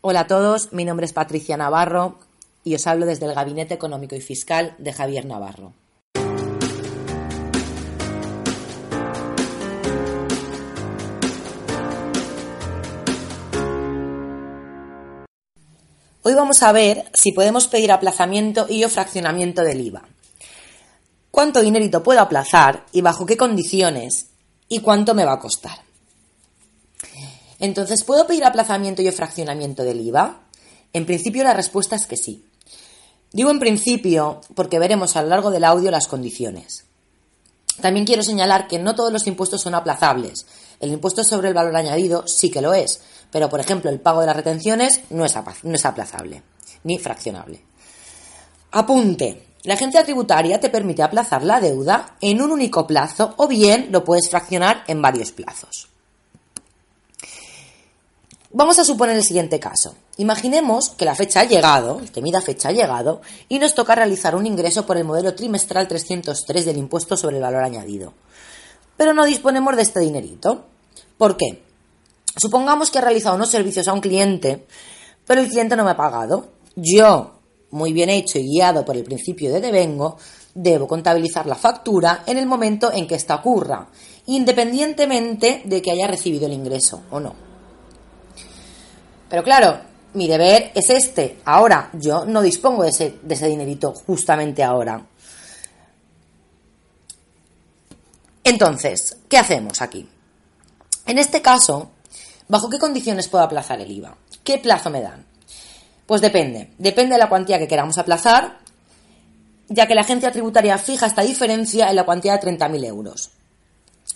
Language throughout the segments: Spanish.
Hola a todos, mi nombre es Patricia Navarro y os hablo desde el Gabinete Económico y Fiscal de Javier Navarro. Hoy vamos a ver si podemos pedir aplazamiento y o fraccionamiento del IVA. ¿Cuánto dinerito puedo aplazar y bajo qué condiciones? ¿Y cuánto me va a costar? Entonces, ¿puedo pedir aplazamiento y o fraccionamiento del IVA? En principio la respuesta es que sí. Digo en principio porque veremos a lo largo del audio las condiciones. También quiero señalar que no todos los impuestos son aplazables. El impuesto sobre el valor añadido sí que lo es, pero por ejemplo el pago de las retenciones no es, no es aplazable ni fraccionable. Apunte. La agencia tributaria te permite aplazar la deuda en un único plazo o bien lo puedes fraccionar en varios plazos. Vamos a suponer el siguiente caso. Imaginemos que la fecha ha llegado, el temida fecha ha llegado, y nos toca realizar un ingreso por el modelo trimestral 303 del impuesto sobre el valor añadido. Pero no disponemos de este dinerito. ¿Por qué? Supongamos que he realizado unos servicios a un cliente, pero el cliente no me ha pagado. Yo, muy bien hecho y guiado por el principio de devengo, debo contabilizar la factura en el momento en que ésta ocurra, independientemente de que haya recibido el ingreso o no. Pero claro, mi deber es este. Ahora, yo no dispongo de ese, de dinerito justamente ahora. Entonces, ¿qué hacemos aquí? En este caso, ¿bajo qué condiciones puedo aplazar el IVA? ¿Qué plazo me dan? Pues depende. Depende de la cuantía que queramos aplazar, ya que la agencia tributaria fija esta diferencia en la cuantía de 30.000 euros.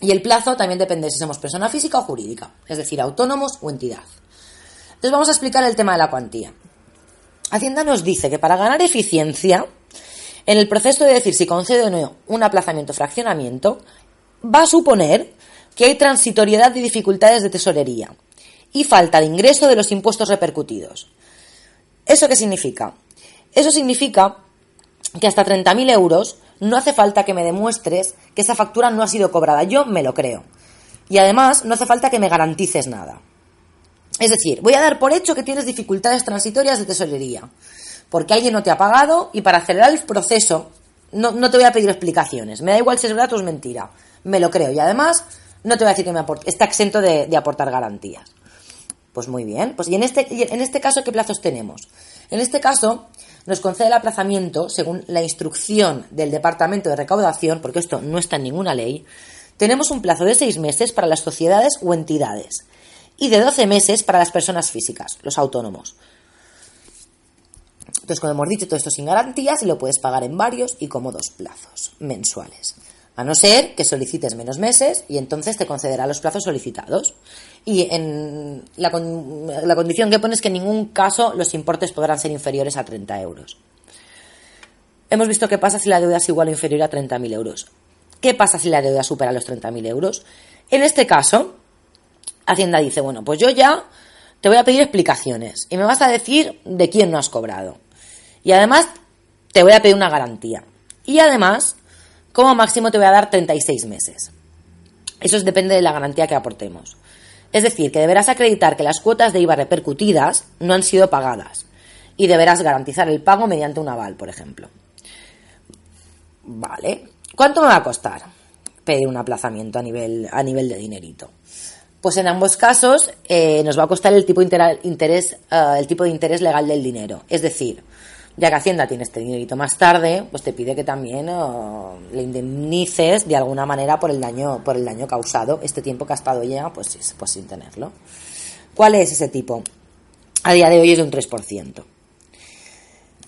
Y el plazo también depende si somos persona física o jurídica, es decir, autónomos o entidad. Entonces vamos a explicar el tema de la cuantía. Hacienda nos dice que para ganar eficiencia, en el proceso de decir si concede o no un aplazamiento o fraccionamiento, va a suponer que hay transitoriedad y dificultades de tesorería y falta de ingreso de los impuestos repercutidos. ¿Eso qué significa? Eso significa que hasta 30.000 euros no hace falta que me demuestres que esa factura no ha sido cobrada. Yo me lo creo. Y además no hace falta que me garantices nada. Es decir, voy a dar por hecho que tienes dificultades transitorias de tesorería, porque alguien no te ha pagado y para acelerar el proceso no, te voy a pedir explicaciones. Me da igual si es verdad o es mentira. Me lo creo y además no te voy a decir que me aporte, está exento de, aportar garantías. Pues muy bien. Pues y en este, en este caso, ¿qué plazos tenemos? En este caso, nos concede el aplazamiento, según la instrucción del Departamento de Recaudación, porque esto no está en ninguna ley, tenemos un plazo de seis meses para las sociedades o entidades y de 12 meses para las personas físicas, los autónomos. Entonces, como hemos dicho, todo esto sin garantías y lo puedes pagar en varios y cómodos plazos mensuales. A no ser que solicites menos meses y entonces te concederá los plazos solicitados. Y en la, la condición que pones es que en ningún caso los importes podrán ser inferiores a 30 euros. Hemos visto qué pasa si la deuda es igual o inferior a 30.000 euros. ¿Qué pasa si la deuda supera los 30.000 euros? En este caso, Hacienda dice, bueno, pues yo ya te voy a pedir explicaciones y me vas a decir de quién no has cobrado. Y además te voy a pedir una garantía. Y además, como máximo te voy a dar 36 meses. Eso depende de la garantía que aportemos. Es decir, que deberás acreditar que las cuotas de IVA repercutidas no han sido pagadas y deberás garantizar el pago mediante un aval, por ejemplo. Vale. ¿Cuánto me va a costar pedir un aplazamiento a nivel, a nivel de dinerito? Pues en ambos casos eh, nos va a costar el tipo, de interés, eh, el tipo de interés legal del dinero. Es decir, ya que Hacienda tiene este dinerito más tarde, pues te pide que también eh, le indemnices de alguna manera por el daño, por el daño causado, este tiempo que ha estado ya, pues, pues sin tenerlo. ¿Cuál es ese tipo? A día de hoy es de un 3%.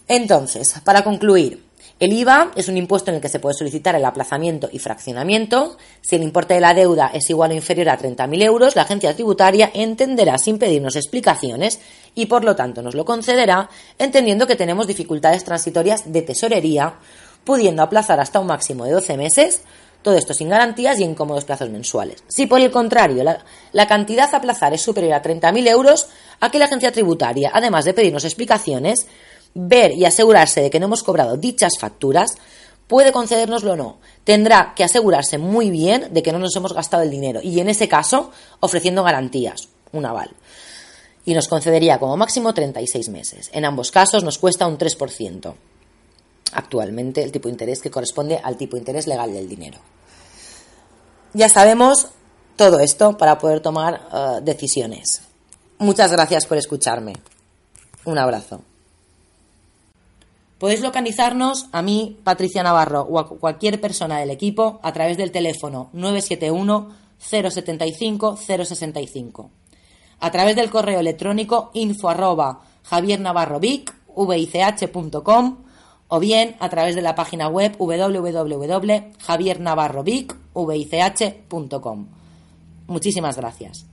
Entonces, para concluir, el IVA es un impuesto en el que se puede solicitar el aplazamiento y fraccionamiento. Si el importe de la deuda es igual o inferior a 30.000 euros, la agencia tributaria entenderá sin pedirnos explicaciones y por lo tanto nos lo concederá, entendiendo que tenemos dificultades transitorias de tesorería, pudiendo aplazar hasta un máximo de 12 meses, todo esto sin garantías y en cómodos plazos mensuales. Si por el contrario la, cantidad a aplazar es superior a 30.000 euros, aquí la agencia tributaria, además de pedirnos explicaciones, ver y asegurarse de que no hemos cobrado dichas facturas, puede concedérnoslo o no. Tendrá que asegurarse muy bien de que no nos hemos gastado el dinero y en ese caso ofreciendo garantías, un aval. y nos concedería como máximo 36 meses. En ambos casos nos cuesta un 3% actualmente el tipo de interés que corresponde al tipo de interés legal del dinero. Ya sabemos todo esto para poder tomar eh, decisiones. Muchas gracias por escucharme. Un abrazo. Podéis localizarnos a mí, Patricia Navarro, o a cualquier persona del equipo a través del teléfono 971 075 065. A través del correo electrónico info arroba javiernavarrovic.com o bien a través de la página web www.javiernavarrovic.com. Muchísimas gracias.